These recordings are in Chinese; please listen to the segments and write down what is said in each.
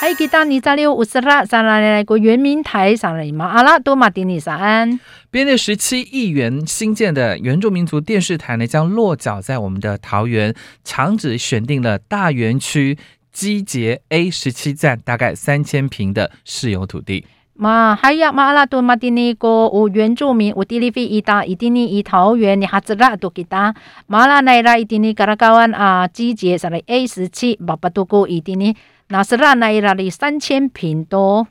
嗨，给大尼扎六五十拉上来来过圆明台上来马阿拉多马丁尼沙安。编列十七亿元新建的原住民族电视台呢，将落脚在我们的桃园，厂址选定了大园区。基捷 A 十七站大概三千平的私有土地。嘛，还有马拉多马蒂尼个有原住民，有地利费伊达，伊丁尼伊桃园，你哈子拉多给他。马拉奈拉伊丁尼嘎拉高安啊，基捷上来 A 十七，巴巴多过伊丁尼，那是拉奈拉里三千平多。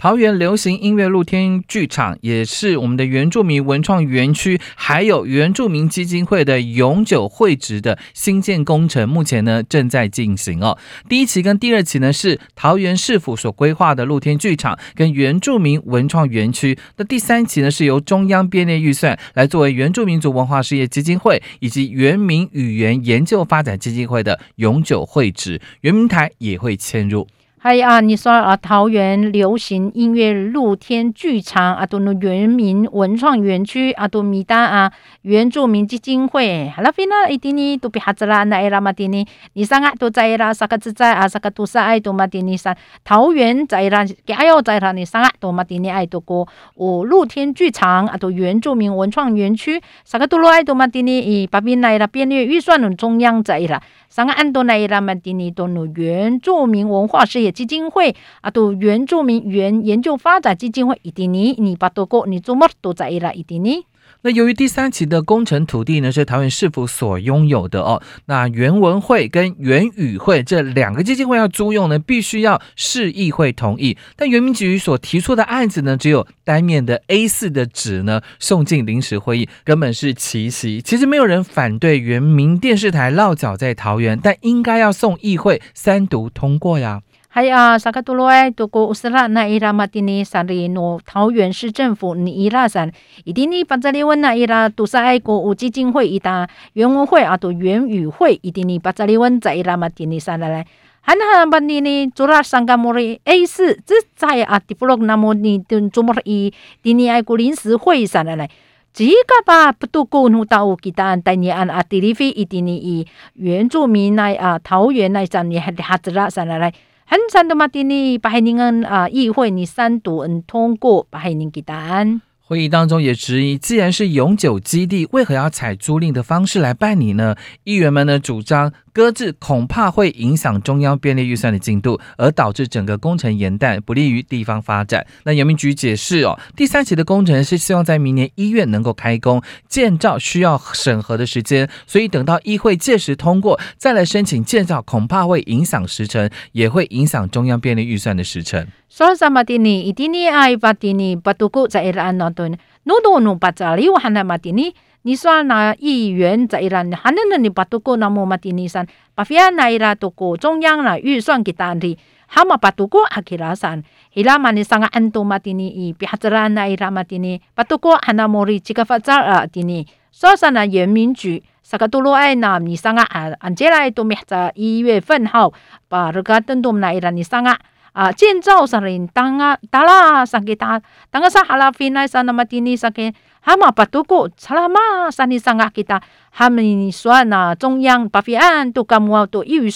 桃园流行音乐露天剧场也是我们的原住民文创园区，还有原住民基金会的永久会址的新建工程，目前呢正在进行哦。第一期跟第二期呢是桃园市府所规划的露天剧场跟原住民文创园区，那第三期呢是由中央编列预算来作为原住民族文化事业基金会以及原民语言研究发展基金会的永久会址，圆明台也会迁入。还有啊，你说啊，桃园流行音乐露天剧场啊，都那原民文创园区啊，都米达啊，原住民基金会，哈拉菲那一定呢都比哈子啦，那埃拉马蒂尼，你上啊都在啦，萨克自在啊，萨克杜萨爱多马蒂尼山，桃园在啦，加油在啦，你上啊多马蒂尼爱多过，哦，露天剧场啊，都原住民文创园区，萨克杜罗爱多马蒂尼，以巴宾来啦，编列预算的中央在啦。上个安多奈伊拉曼蒂尼多努原住民文化事业基金会啊，都原住民原研究发展基金会，伊蒂尼尼巴多国尼祖莫都在伊拉伊蒂尼。那由于第三期的工程土地呢是桃园市府所拥有的哦，那原文会跟原语会这两个基金会要租用呢，必须要市议会同意。但原民局所提出的案子呢，只有单面的 A 四的纸呢，送进临时会议，根本是奇袭。其实没有人反对原民电视台落脚在桃园，但应该要送议会三读通过呀。还有啊萨卡多罗埃多过乌斯拉那伊拉马蒂尼萨里诺桃园市政府尼伊拉山，伊蒂尼巴扎里文那伊拉杜萨爱国无基金会伊达原文会啊，都原语会伊蒂尼巴扎里文在伊拉马蒂尼山来来，汉哈巴尼尼做拉桑加莫里 A 四，这在啊迪布洛那么尼顿做莫伊蒂尼爱国临时会上来来。几个吧不都过路到给他带你按啊迪里费伊蒂尼以原住民来啊桃园来站你还哈子拉山来来。很长的马蒂尼把海宁恩啊议会你三读嗯通过把海宁给答案。会议当中也质疑，既然是永久基地，为何要采租赁的方式来办理呢？议员们呢主张。搁置恐怕会影响中央便利预算的进度，而导致整个工程延宕，不利于地方发展。那人民局解释哦，第三期的工程是希望在明年一月能够开工建造，需要审核的时间，所以等到议会届时通过再来申请建造，恐怕会影响时程，也会影响中央便利预算的时程。说什么的呢？一定呢爱把的呢不都过在安那顿，努多努把这里我喊那么的呢？你说那议员在伊拉，还能能你把多过那么嘛的尼山，把菲安那伊拉多过中央啦预算给单的，好嘛把多过阿基拉山，伊拉嘛你上个安多嘛的尼伊，比哈子拉那伊拉嘛的尼，把多过汉那莫里几个发展啊的尼，所以那人民局，萨个多罗爱那你上个安安接来都没在一月份后，把这个等多那伊拉你上个。啊，建造上人当啊，达拉上给他，当个啥哈拉菲那啥那么的尼上给。他们把都过，查拉嘛，三年上啊，给他他们算呐，中央把费案都干么都预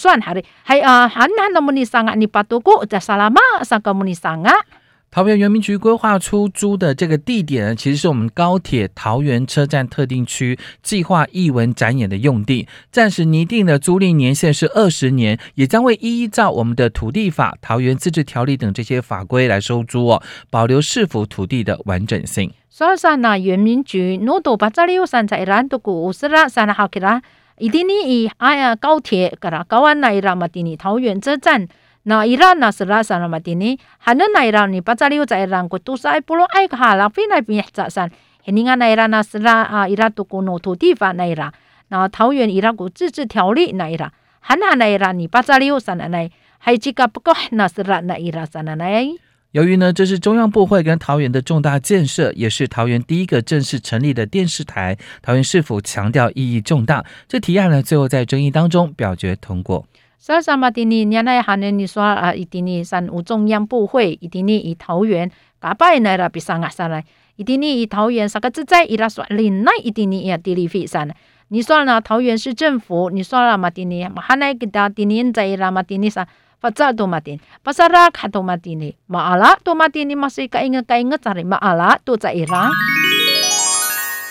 桃园原民局规划出租的这个地点，其实是我们高铁桃园车站特定区计划艺文展演的用地。暂时拟定的租赁年限是二十年，也将会依照我们的土地法、桃园自治条例等这些法规来收租哦，保留市府土地的完整性。所以说呢，原民局诺多巴扎里有山在兰都古斯拉山好起啦，一定呢以哎呀高铁噶啦高安来啦嘛，的呢桃园车站。那伊拉那是拉萨那么的呢？还能那伊拉你把这里有在让国都是爱不罗爱哈拉菲那边早上，你看那伊拉那是拉啊伊拉都国诺土地法那伊拉，那桃园伊拉国自治条例那伊拉，还那那伊拉你把这里有啥那来？还几个不够那是拉那伊拉啥那来？由于呢，这是中央部会跟桃园的重大建设，也是桃园第一个正式成立的电视台，桃园市府强调意义重大。这提案呢，最后在争议当中表决通过。萨萨马蒂尼，你那下呢？你说啊，伊蒂尼山有中央部会，伊蒂尼以桃园，噶拜来了比山啊山来，伊蒂尼以桃园啥个自在伊拉说，另外伊蒂尼也地理费山。你说呢？桃园市政府，你说了马蒂尼，马哈奈给他蒂尼在伊拉马蒂尼啥？发扎多马蒂，发萨拉卡多马蒂尼，马阿拉多马蒂尼，马是该应该该应该在马阿拉多在伊拉，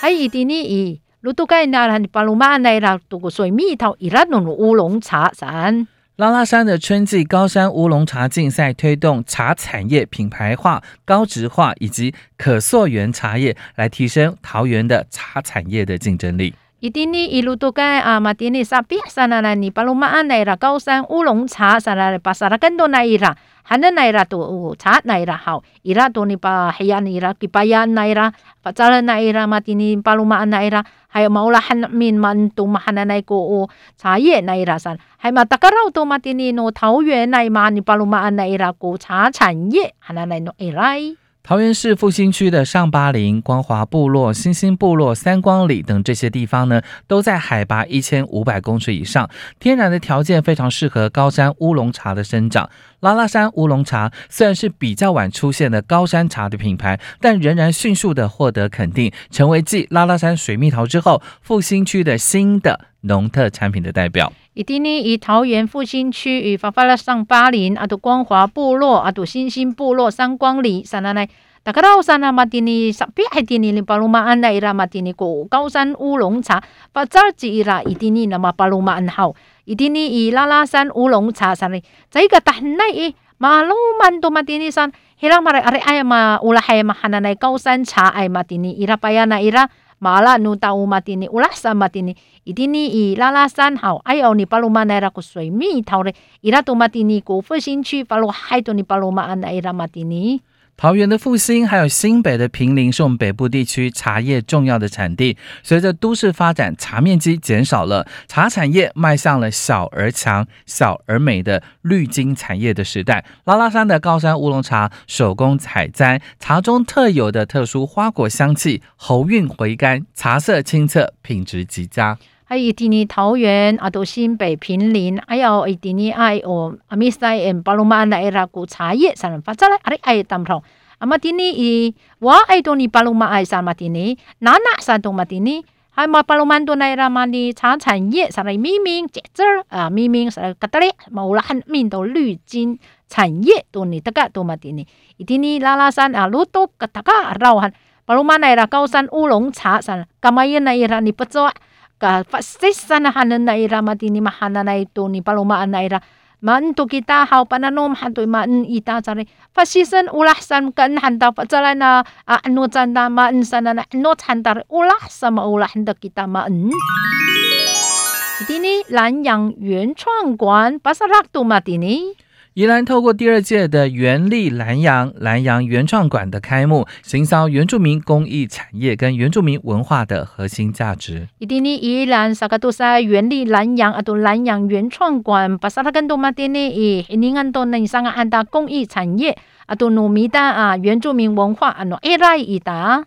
还伊蒂尼伊。路途该那啦，你巴鲁马那啦，度过水蜜桃伊拉弄乌龙茶山。拉拉山的春季高山乌龙茶竞赛推动茶产业品牌化、高值化以及可溯源茶叶，来提升桃园的茶产业的竞争力。伊顶哩一路都该啊，嘛顶哩啥别啥啦啦，尼巴鲁马安来啦，高山乌龙茶啥啦啦，巴啥啦更多来伊拉，还能来啦多茶来啦好，伊拉多尼巴黑暗伊拉，吉巴亚来啦，巴扎勒来拉，嘛顶尼巴鲁马安来啦，还有毛啦汉民曼多嘛汉那那个哦茶叶来啦啥，还嘛达噶老多嘛顶尼诺桃园来嘛，尼巴鲁马安来啦，古茶产业汉那那诺伊来。桃园市复兴区的上巴林、光华部落、新兴部落、三光里等这些地方呢，都在海拔一千五百公尺以上，天然的条件非常适合高山乌龙茶的生长。拉拉山乌龙茶虽然是比较晚出现的高山茶的品牌，但仍然迅速的获得肯定，成为继拉拉山水蜜桃之后，复兴区的新的农特产品的代表。伊伫呢伊桃园复兴区与发发拉上巴林阿杜光华部落阿杜新兴部落三光里，三奶奶。大家到，我是马蒂尼，上别海蒂尼的巴鲁马安奈伊拉马蒂尼古高山乌龙茶，把早起伊拉伊蒂尼那么巴鲁马安好，伊蒂尼伊拉拉山乌龙茶啥哩，这个蛋奶伊马鲁曼多马蒂尼山，希拉马来阿里哎呀嘛乌拉海呀嘛哈奈奈高山茶哎玛蒂尼伊拉巴呀那伊拉。马拉努达乌马丁尼乌拉萨马丁尼，伊丁尼伊拉拉山好，哎哟，你巴鲁马奈拉古水蜜桃嘞，伊拉多马丁尼古复兴区巴鲁海多尼巴鲁马安奈伊拉马丁尼。桃园的复兴，还有新北的平林，是我们北部地区茶叶重要的产地。随着都市发展，茶面积减少了，茶产业迈向了小而强、小而美的绿金产业的时代。拉拉山的高山乌龙茶，手工采摘，茶中特有的特殊花果香气，喉韵回甘，茶色清澈，品质极佳。还有蒂尼桃园啊，都新北平林，还有伊蒂尼爱哦，阿米塞恩巴鲁曼那伊拉古茶叶，三人发出来，阿里爱当头。阿玛蒂尼伊，我爱多尼巴鲁曼爱三玛蒂尼，哪哪三多玛蒂尼，还马巴鲁曼多那伊拉玛尼茶产业，三人明明节奏啊，明明是格达里，毛拉汉面都绿金产业多尼，大家多玛蒂尼，伊蒂尼拉拉山啊，路多格大家绕汉，巴鲁曼那伊拉高山乌龙茶，三干嘛耶那伊拉你不做？ka fasissan hanan na ira matini mahana na ito ni palumaan na ira man to kita haw pananom hanto man ita tsari fasisan ulahsan kan handa patsala na ano tsanda man sana na ano tsandar ulah sama ulah handa kita man Itini lanyang 原创馆 pasarak tu matini 宜兰透过第二届的原力蓝洋蓝洋原创馆的开幕，行销原住民工艺产业跟原住民文化的核心价值。伊蒂尼宜兰萨卡多萨原力蓝洋阿多南洋原创馆，巴萨拉根多马蒂尼伊尼安多内桑安达工艺产业阿多努米达啊原住民文化阿诺埃拉伊达。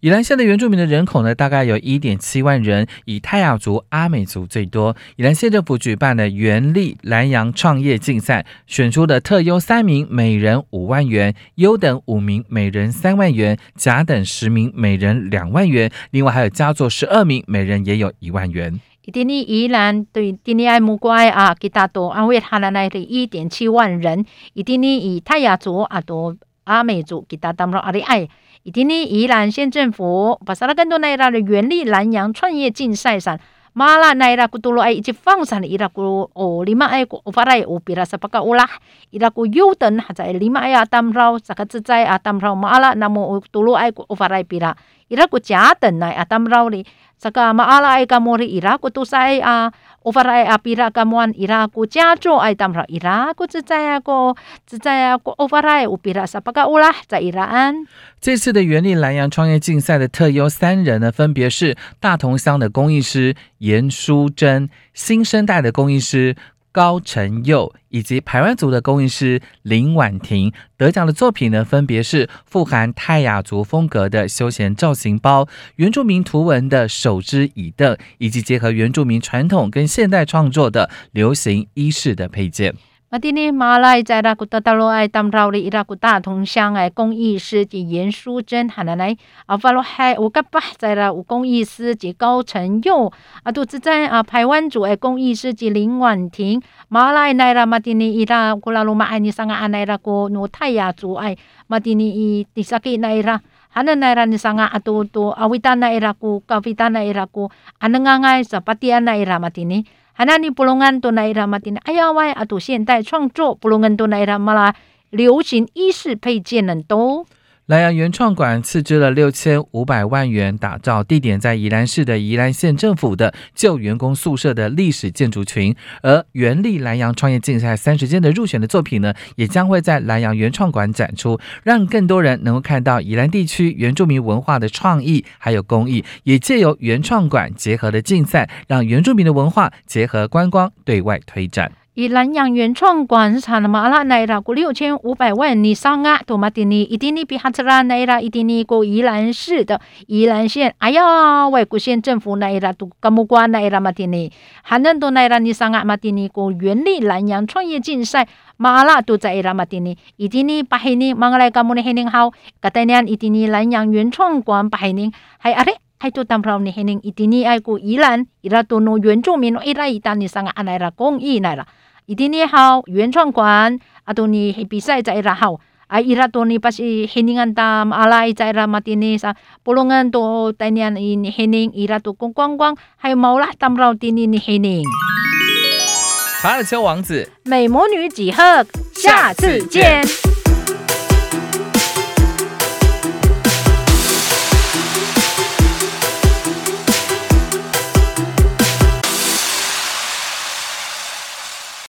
宜兰县的原住民的人口呢，大概有一点七万人，以泰雅族、阿美族最多。宜兰县政府举办的原力南洋创业竞赛，选出的特优三名，每人五万元；优等五名，每人三万元；甲等十名，每人两万元。另外还有佳作十二名，每人也有一万元。今年宜兰对今年爱木乖啊，给大多安慰他的那的一点七万人。今年以泰雅族啊多阿美族给大当中阿里爱。伊今年宜兰县政府把萨拉更多那一拉的原力南洋创业竞赛上，马拉那一拉古多罗爱一直放上伊拉古哦，里马爱古发来乌比拉萨巴卡乌拉，伊拉古优等还在里马爱阿当绕，这个自在阿当绕马拉那么多罗埃古发来比拉，伊拉古加等来阿当绕里，这个马拉爱个莫里伊拉古都塞啊。overai apira kamuan ira ku jajo ai tamra ira ku zaya ko zaya ko overai upira sapaka ulah za iraan。这次的原力南洋创业竞赛的特优三人呢，分别是大同乡的工艺师严淑珍、新生代的工艺师。高承佑以及排湾族的工艺师林婉婷得奖的作品呢，分别是富含泰雅族风格的休闲造型包、原住民图文的手织椅凳，以及结合原住民传统跟现代创作的流行衣饰的配件。马蒂尼马来在拉古达达罗爱当绕里伊拉古大同乡哎，工艺师及严淑珍喊奶奶啊，法罗海我个巴在拉有工艺师及高成佑啊，都是在啊台湾族哎工艺师及林婉婷马来奈拉马蒂尼伊拉古拉鲁马爱尼桑啊奈拉古努泰雅族爱马蒂尼伊迪萨基奈拉。Hana naira ni sanga atu tu awita naira ku kavita naira ku anangangai sa patia naira matini 海南尼布隆安多奈拉马丁，哎呀喂，阿杜现代创作布隆安多奈拉马拉流行衣饰配件很多。莱阳原创馆斥资了六千五百万元打造地点在宜兰市的宜兰县政府的旧员工宿舍的历史建筑群，而原力莱阳创业竞赛三十件的入选的作品呢，也将会在莱阳原创馆展出，让更多人能够看到宜兰地区原住民文化的创意还有工艺，也借由原创馆结合的竞赛，让原住民的文化结合观光对外推展。以南洋原创馆产了马拉奈拉过六千五百万尼桑啊，多马蒂尼伊蒂尼比哈兹拉奈拉伊蒂尼过宜兰市的宜兰县，哎呀，外国县政府奈拉都甘木瓜奈拉马蒂尼，还能多奈拉尼桑啊马蒂尼过原力南洋创业竞赛，马拉都在伊拉马蒂尼伊蒂尼巴黑尼马来甘木尼黑宁好，格代年伊蒂尼南洋原创馆巴黑宁还阿嘞。还都当不了你黑宁伊蒂尼爱过宜兰，伊拉多诺原住民伊拉伊丹尼桑啊奈拉公益奈拉。一定你好，原创馆啊，多尼比赛在拉好，啊，伊拉多尼把是黑宁安达阿拉在拉马蒂尼上，布隆安多带年伊黑宁伊拉多公光光，还有毛拉当不到蒂尼尼黑宁。查尔丘王子，美魔女几何，下次见。